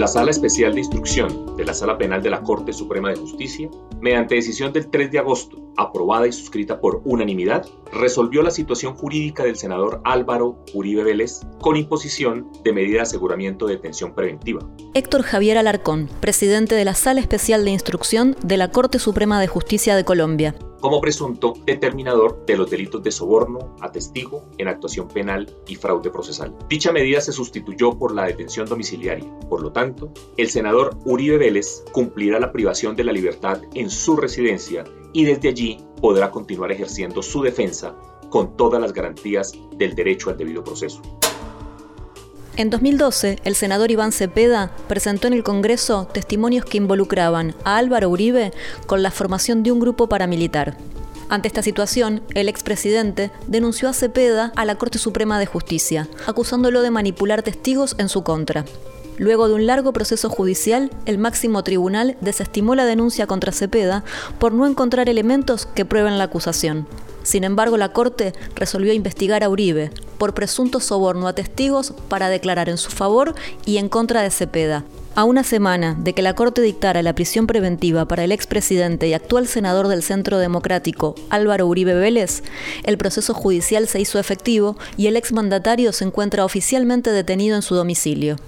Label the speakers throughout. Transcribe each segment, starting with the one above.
Speaker 1: La Sala Especial de Instrucción de la Sala Penal de la Corte Suprema de Justicia, mediante decisión del 3 de agosto, aprobada y suscrita por unanimidad, resolvió la situación jurídica del senador Álvaro Uribe Vélez con imposición de medida de aseguramiento de detención preventiva.
Speaker 2: Héctor Javier Alarcón, presidente de la Sala Especial de Instrucción de la Corte Suprema de Justicia de Colombia
Speaker 1: como presunto determinador de los delitos de soborno, atestigo, en actuación penal y fraude procesal. Dicha medida se sustituyó por la detención domiciliaria. Por lo tanto, el senador Uribe Vélez cumplirá la privación de la libertad en su residencia y desde allí podrá continuar ejerciendo su defensa con todas las garantías del derecho al debido proceso.
Speaker 2: En 2012, el senador Iván Cepeda presentó en el Congreso testimonios que involucraban a Álvaro Uribe con la formación de un grupo paramilitar. Ante esta situación, el expresidente denunció a Cepeda a la Corte Suprema de Justicia, acusándolo de manipular testigos en su contra. Luego de un largo proceso judicial, el máximo tribunal desestimó la denuncia contra Cepeda por no encontrar elementos que prueben la acusación. Sin embargo, la Corte resolvió investigar a Uribe por presunto soborno a testigos para declarar en su favor y en contra de Cepeda. A una semana de que la Corte dictara la prisión preventiva para el expresidente y actual senador del Centro Democrático, Álvaro Uribe Vélez, el proceso judicial se hizo efectivo y el exmandatario se encuentra oficialmente detenido en su domicilio.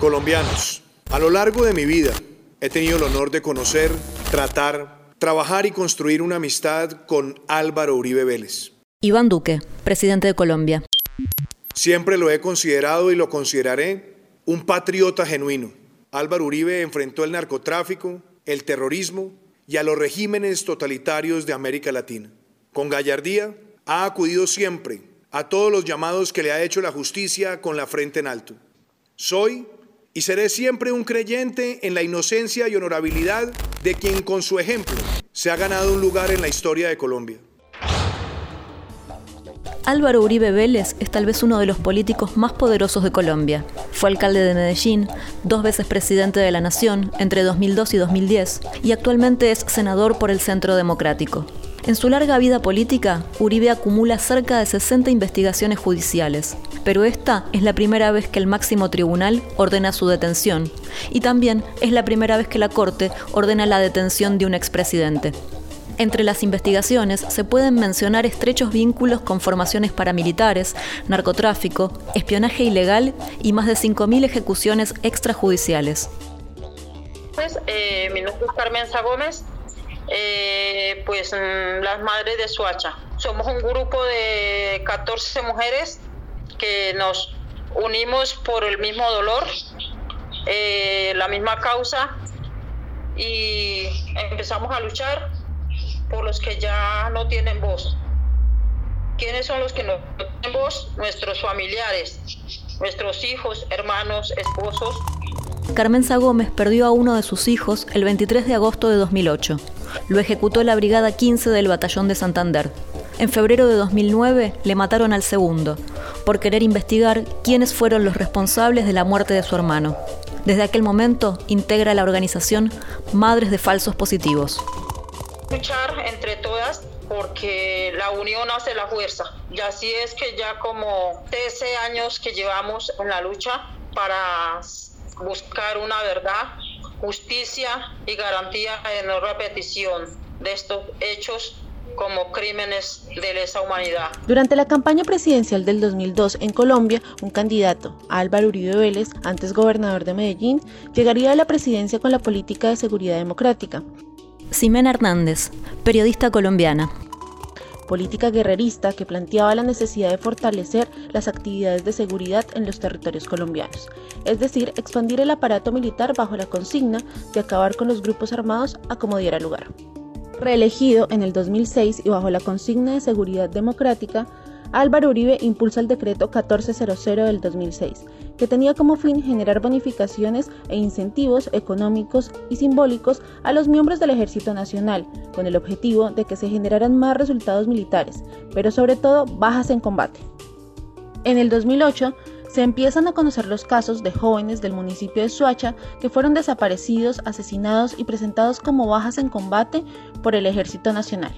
Speaker 3: Colombianos, a lo largo de mi vida he tenido el honor de conocer, tratar, trabajar y construir una amistad con Álvaro Uribe Vélez.
Speaker 2: Iván Duque, presidente de Colombia.
Speaker 3: Siempre lo he considerado y lo consideraré un patriota genuino. Álvaro Uribe enfrentó el narcotráfico, el terrorismo y a los regímenes totalitarios de América Latina. Con gallardía ha acudido siempre a todos los llamados que le ha hecho la justicia con la frente en alto. Soy y seré siempre un creyente en la inocencia y honorabilidad de quien con su ejemplo se ha ganado un lugar en la historia de Colombia.
Speaker 2: Álvaro Uribe Vélez es tal vez uno de los políticos más poderosos de Colombia. Fue alcalde de Medellín, dos veces presidente de la Nación entre 2002 y 2010 y actualmente es senador por el Centro Democrático. En su larga vida política, Uribe acumula cerca de 60 investigaciones judiciales, pero esta es la primera vez que el máximo tribunal ordena su detención, y también es la primera vez que la Corte ordena la detención de un expresidente. Entre las investigaciones se pueden mencionar estrechos vínculos con formaciones paramilitares, narcotráfico, espionaje ilegal y más de 5.000 ejecuciones extrajudiciales.
Speaker 4: Pues, eh, mi nombre es Carmen Gómez, eh, pues mm, las madres de Suacha. Somos un grupo de 14 mujeres que nos unimos por el mismo dolor, eh, la misma causa y empezamos a luchar por los que ya no tienen voz. ¿Quiénes son los que no tienen voz? Nuestros familiares, nuestros hijos, hermanos, esposos.
Speaker 2: Carmenza Gómez perdió a uno de sus hijos el 23 de agosto de 2008. Lo ejecutó la Brigada 15 del Batallón de Santander. En febrero de 2009 le mataron al segundo, por querer investigar quiénes fueron los responsables de la muerte de su hermano. Desde aquel momento integra la organización Madres de Falsos Positivos.
Speaker 4: Luchar entre todas porque la unión hace la fuerza. Y así es que ya como 13 años que llevamos en la lucha para buscar una verdad justicia y garantía de no repetición de estos hechos como crímenes de lesa humanidad.
Speaker 2: Durante la campaña presidencial del 2002 en Colombia, un candidato, Álvaro Uribe Vélez, antes gobernador de Medellín, llegaría a la presidencia con la política de seguridad democrática. Ximena Hernández, periodista colombiana política guerrerista que planteaba la necesidad de fortalecer las actividades de seguridad en los territorios colombianos, es decir, expandir el aparato militar bajo la consigna de acabar con los grupos armados a como diera lugar. Reelegido en el 2006 y bajo la consigna de seguridad democrática, Álvaro Uribe impulsa el decreto 1400 del 2006, que tenía como fin generar bonificaciones e incentivos económicos y simbólicos a los miembros del Ejército Nacional, con el objetivo de que se generaran más resultados militares, pero sobre todo bajas en combate. En el 2008, se empiezan a conocer los casos de jóvenes del municipio de Suacha que fueron desaparecidos, asesinados y presentados como bajas en combate por el Ejército Nacional.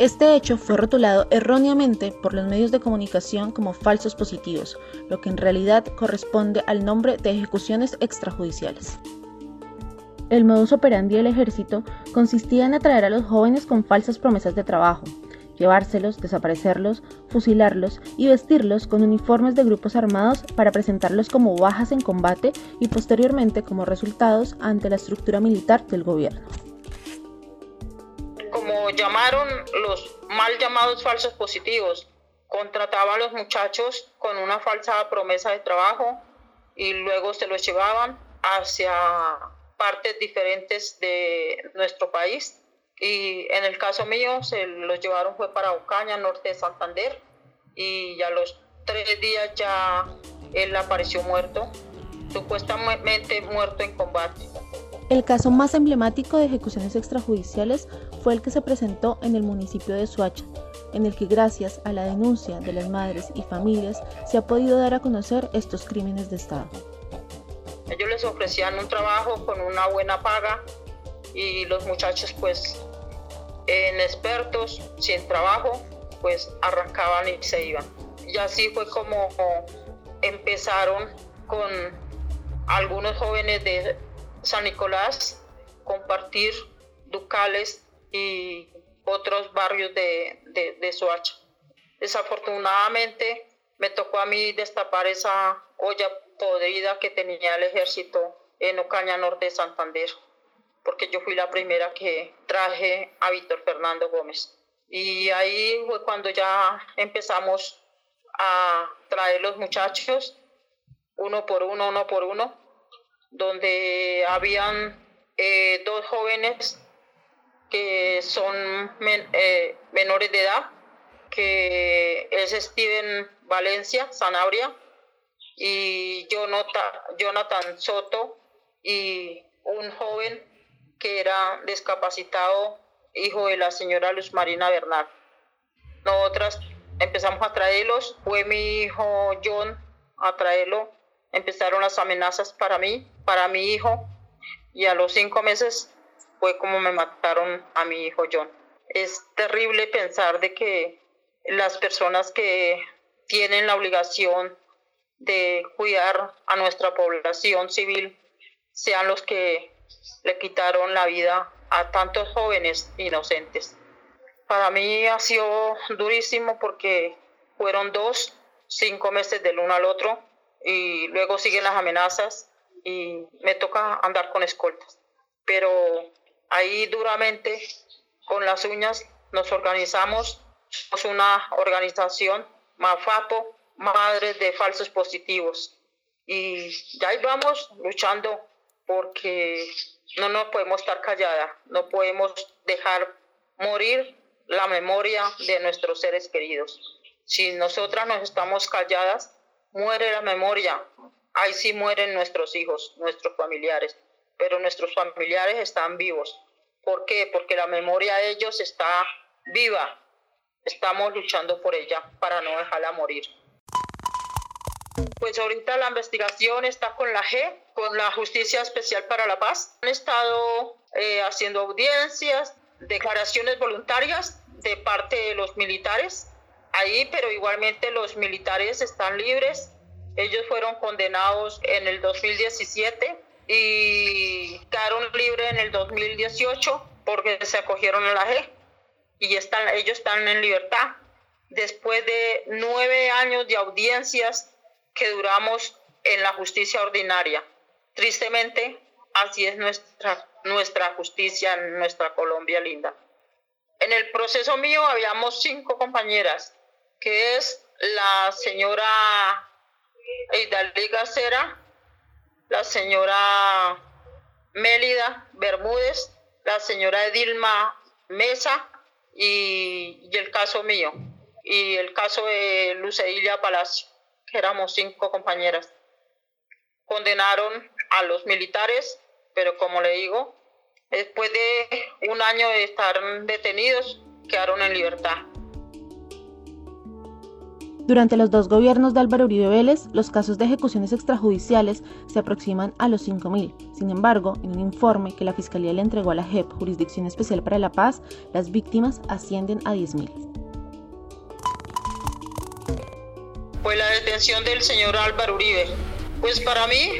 Speaker 2: Este hecho fue rotulado erróneamente por los medios de comunicación como falsos positivos, lo que en realidad corresponde al nombre de ejecuciones extrajudiciales. El modus operandi del ejército consistía en atraer a los jóvenes con falsas promesas de trabajo, llevárselos, desaparecerlos, fusilarlos y vestirlos con uniformes de grupos armados para presentarlos como bajas en combate y posteriormente como resultados ante la estructura militar del gobierno
Speaker 4: como llamaron los mal llamados falsos positivos, contrataban a los muchachos con una falsa promesa de trabajo y luego se los llevaban hacia partes diferentes de nuestro país. Y en el caso mío, se los llevaron fue para Ocaña, norte de Santander, y a los tres días ya él apareció muerto, supuestamente muerto en combate.
Speaker 2: El caso más emblemático de ejecuciones extrajudiciales fue el que se presentó en el municipio de Suacha, en el que gracias a la denuncia de las madres y familias se ha podido dar a conocer estos crímenes de Estado.
Speaker 4: Ellos les ofrecían un trabajo con una buena paga y los muchachos pues en expertos, sin trabajo, pues arrancaban y se iban. Y así fue como empezaron con algunos jóvenes de San Nicolás, compartir Ducales y otros barrios de, de, Soacha. Desafortunadamente me tocó a mí destapar esa olla podrida que tenía el ejército en Ocaña Norte de Santander, porque yo fui la primera que traje a Víctor Fernando Gómez. Y ahí fue cuando ya empezamos a traer los muchachos, uno por uno, uno por uno, donde habían eh, dos jóvenes son eh, menores de edad, que es Steven Valencia, Sanabria, y Jonathan Soto, y un joven que era discapacitado, hijo de la señora Luz Marina Bernal. Nosotras empezamos a traerlos, fue mi hijo John a traerlo empezaron las amenazas para mí, para mi hijo, y a los cinco meses fue como me mataron a mi hijo John. Es terrible pensar de que las personas que tienen la obligación de cuidar a nuestra población civil sean los que le quitaron la vida a tantos jóvenes inocentes. Para mí ha sido durísimo porque fueron dos, cinco meses del uno al otro y luego siguen las amenazas y me toca andar con escoltas. Pero ahí duramente con las uñas nos organizamos, somos una organización, MAFAPO, Madres de Falsos Positivos. Y ya ahí vamos luchando porque no nos podemos estar calladas, no podemos dejar morir la memoria de nuestros seres queridos. Si nosotras nos estamos calladas, muere la memoria, ahí sí mueren nuestros hijos, nuestros familiares, pero nuestros familiares están vivos. ¿Por qué? Porque la memoria de ellos está viva. Estamos luchando por ella para no dejarla morir. Pues ahorita la investigación está con la G, con la Justicia Especial para la Paz. Han estado eh, haciendo audiencias, declaraciones voluntarias de parte de los militares ahí, pero igualmente los militares están libres. Ellos fueron condenados en el 2017 y quedaron libres en el 2018 porque se acogieron a la G y están, ellos están en libertad. Después de nueve años de audiencias que duramos en la justicia ordinaria. Tristemente, así es nuestra, nuestra justicia en nuestra Colombia linda. En el proceso mío habíamos cinco compañeras que es la señora Hidalgo Cera, la señora Mélida Bermúdez, la señora Edilma Mesa y, el caso mío, y el caso de Luceilla Palacio, que éramos cinco compañeras. Condenaron a los militares, pero como le digo, después de un año de estar detenidos, quedaron en libertad.
Speaker 2: Durante los dos gobiernos de Álvaro Uribe Vélez, los casos de ejecuciones extrajudiciales se aproximan a los 5.000. Sin embargo, en un informe que la Fiscalía le entregó a la JEP, Jurisdicción Especial para la Paz, las víctimas ascienden a 10.000.
Speaker 4: Pues la detención del señor Álvaro Uribe, pues para mí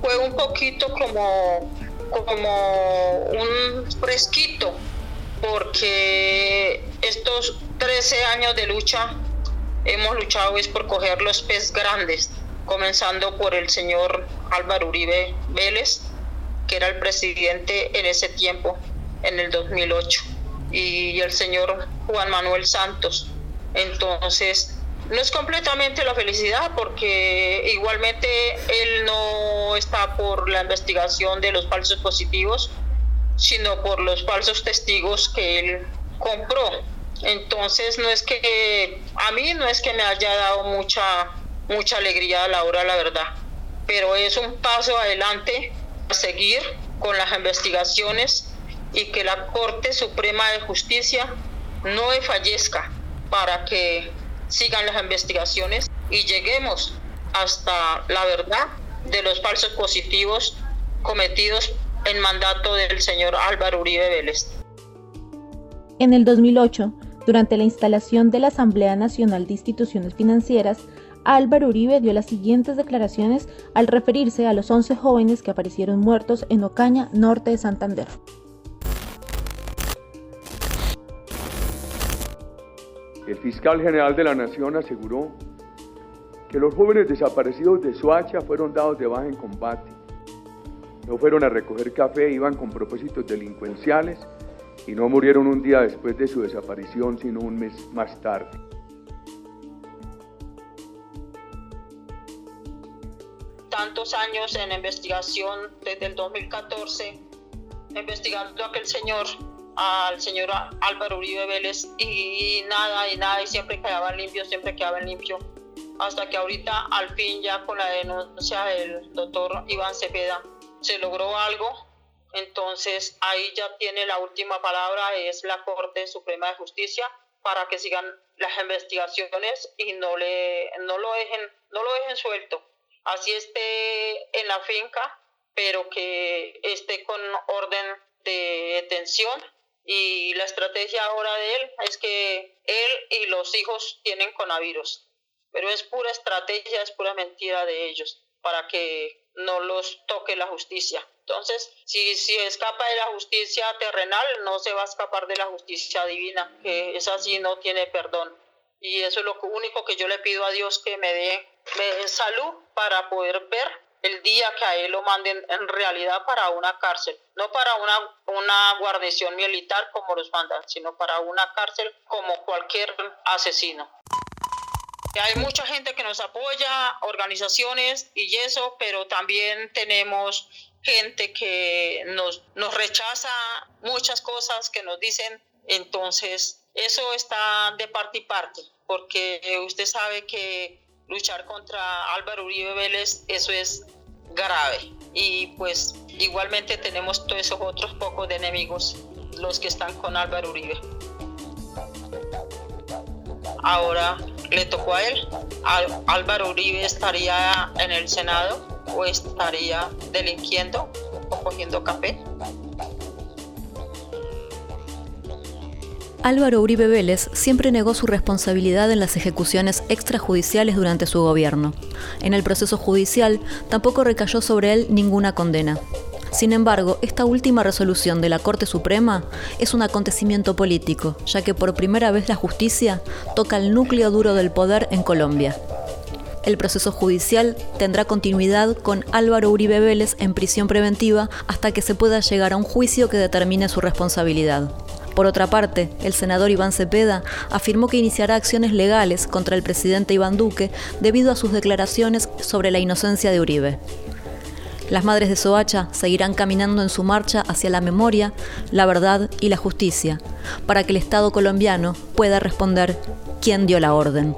Speaker 4: fue un poquito como, como un fresquito, porque estos 13 años de lucha hemos luchado es por coger los pez grandes, comenzando por el señor Álvaro Uribe Vélez, que era el presidente en ese tiempo, en el 2008, y el señor Juan Manuel Santos. Entonces, no es completamente la felicidad porque igualmente él no está por la investigación de los falsos positivos, sino por los falsos testigos que él compró. Entonces no es que a mí no es que me haya dado mucha mucha alegría a la hora la verdad, pero es un paso adelante a seguir con las investigaciones y que la Corte Suprema de Justicia no fallezca para que sigan las investigaciones y lleguemos hasta la verdad de los falsos positivos cometidos en mandato del señor Álvaro Uribe Vélez.
Speaker 2: En el 2008, durante la instalación de la Asamblea Nacional de Instituciones Financieras, Álvaro Uribe dio las siguientes declaraciones al referirse a los 11 jóvenes que aparecieron muertos en Ocaña, norte de Santander.
Speaker 5: El fiscal general de la Nación aseguró que los jóvenes desaparecidos de Soacha fueron dados de baja en combate. No fueron a recoger café, iban con propósitos delincuenciales y no murieron un día después de su desaparición, sino un mes más tarde.
Speaker 4: Tantos años en investigación desde el 2014, investigando a aquel señor al señor Álvaro Uribe Vélez y nada, y nada, y siempre quedaban limpios, siempre quedaban limpio. Hasta que ahorita, al fin, ya con la denuncia del doctor Iván Cepeda, se logró algo. Entonces, ahí ya tiene la última palabra, es la Corte Suprema de Justicia, para que sigan las investigaciones y no, le, no, lo, dejen, no lo dejen suelto. Así esté en la finca, pero que esté con orden de detención y la estrategia ahora de él es que él y los hijos tienen coronavirus. Pero es pura estrategia, es pura mentira de ellos para que no los toque la justicia. Entonces, si, si escapa de la justicia terrenal, no se va a escapar de la justicia divina, que es así, no tiene perdón. Y eso es lo único que yo le pido a Dios que me dé, me dé salud para poder ver el día que a él lo manden en realidad para una cárcel, no para una, una guarnición militar como los mandan, sino para una cárcel como cualquier asesino. Hay mucha gente que nos apoya, organizaciones y eso, pero también tenemos gente que nos, nos rechaza muchas cosas que nos dicen, entonces eso está de parte y parte, porque usted sabe que luchar contra Álvaro Uribe Vélez, eso es grave. Y pues igualmente tenemos todos esos otros pocos enemigos, los que están con Álvaro Uribe. Ahora le tocó a él. Álvaro Uribe estaría en el Senado o estaría delinquiendo o cogiendo café.
Speaker 2: Álvaro Uribe Vélez siempre negó su responsabilidad en las ejecuciones extrajudiciales durante su gobierno. En el proceso judicial tampoco recayó sobre él ninguna condena. Sin embargo, esta última resolución de la Corte Suprema es un acontecimiento político, ya que por primera vez la justicia toca el núcleo duro del poder en Colombia. El proceso judicial tendrá continuidad con Álvaro Uribe Vélez en prisión preventiva hasta que se pueda llegar a un juicio que determine su responsabilidad. Por otra parte, el senador Iván Cepeda afirmó que iniciará acciones legales contra el presidente Iván Duque debido a sus declaraciones sobre la inocencia de Uribe. Las madres de Soacha seguirán caminando en su marcha hacia la memoria, la verdad y la justicia, para que el Estado colombiano pueda responder quién dio la orden.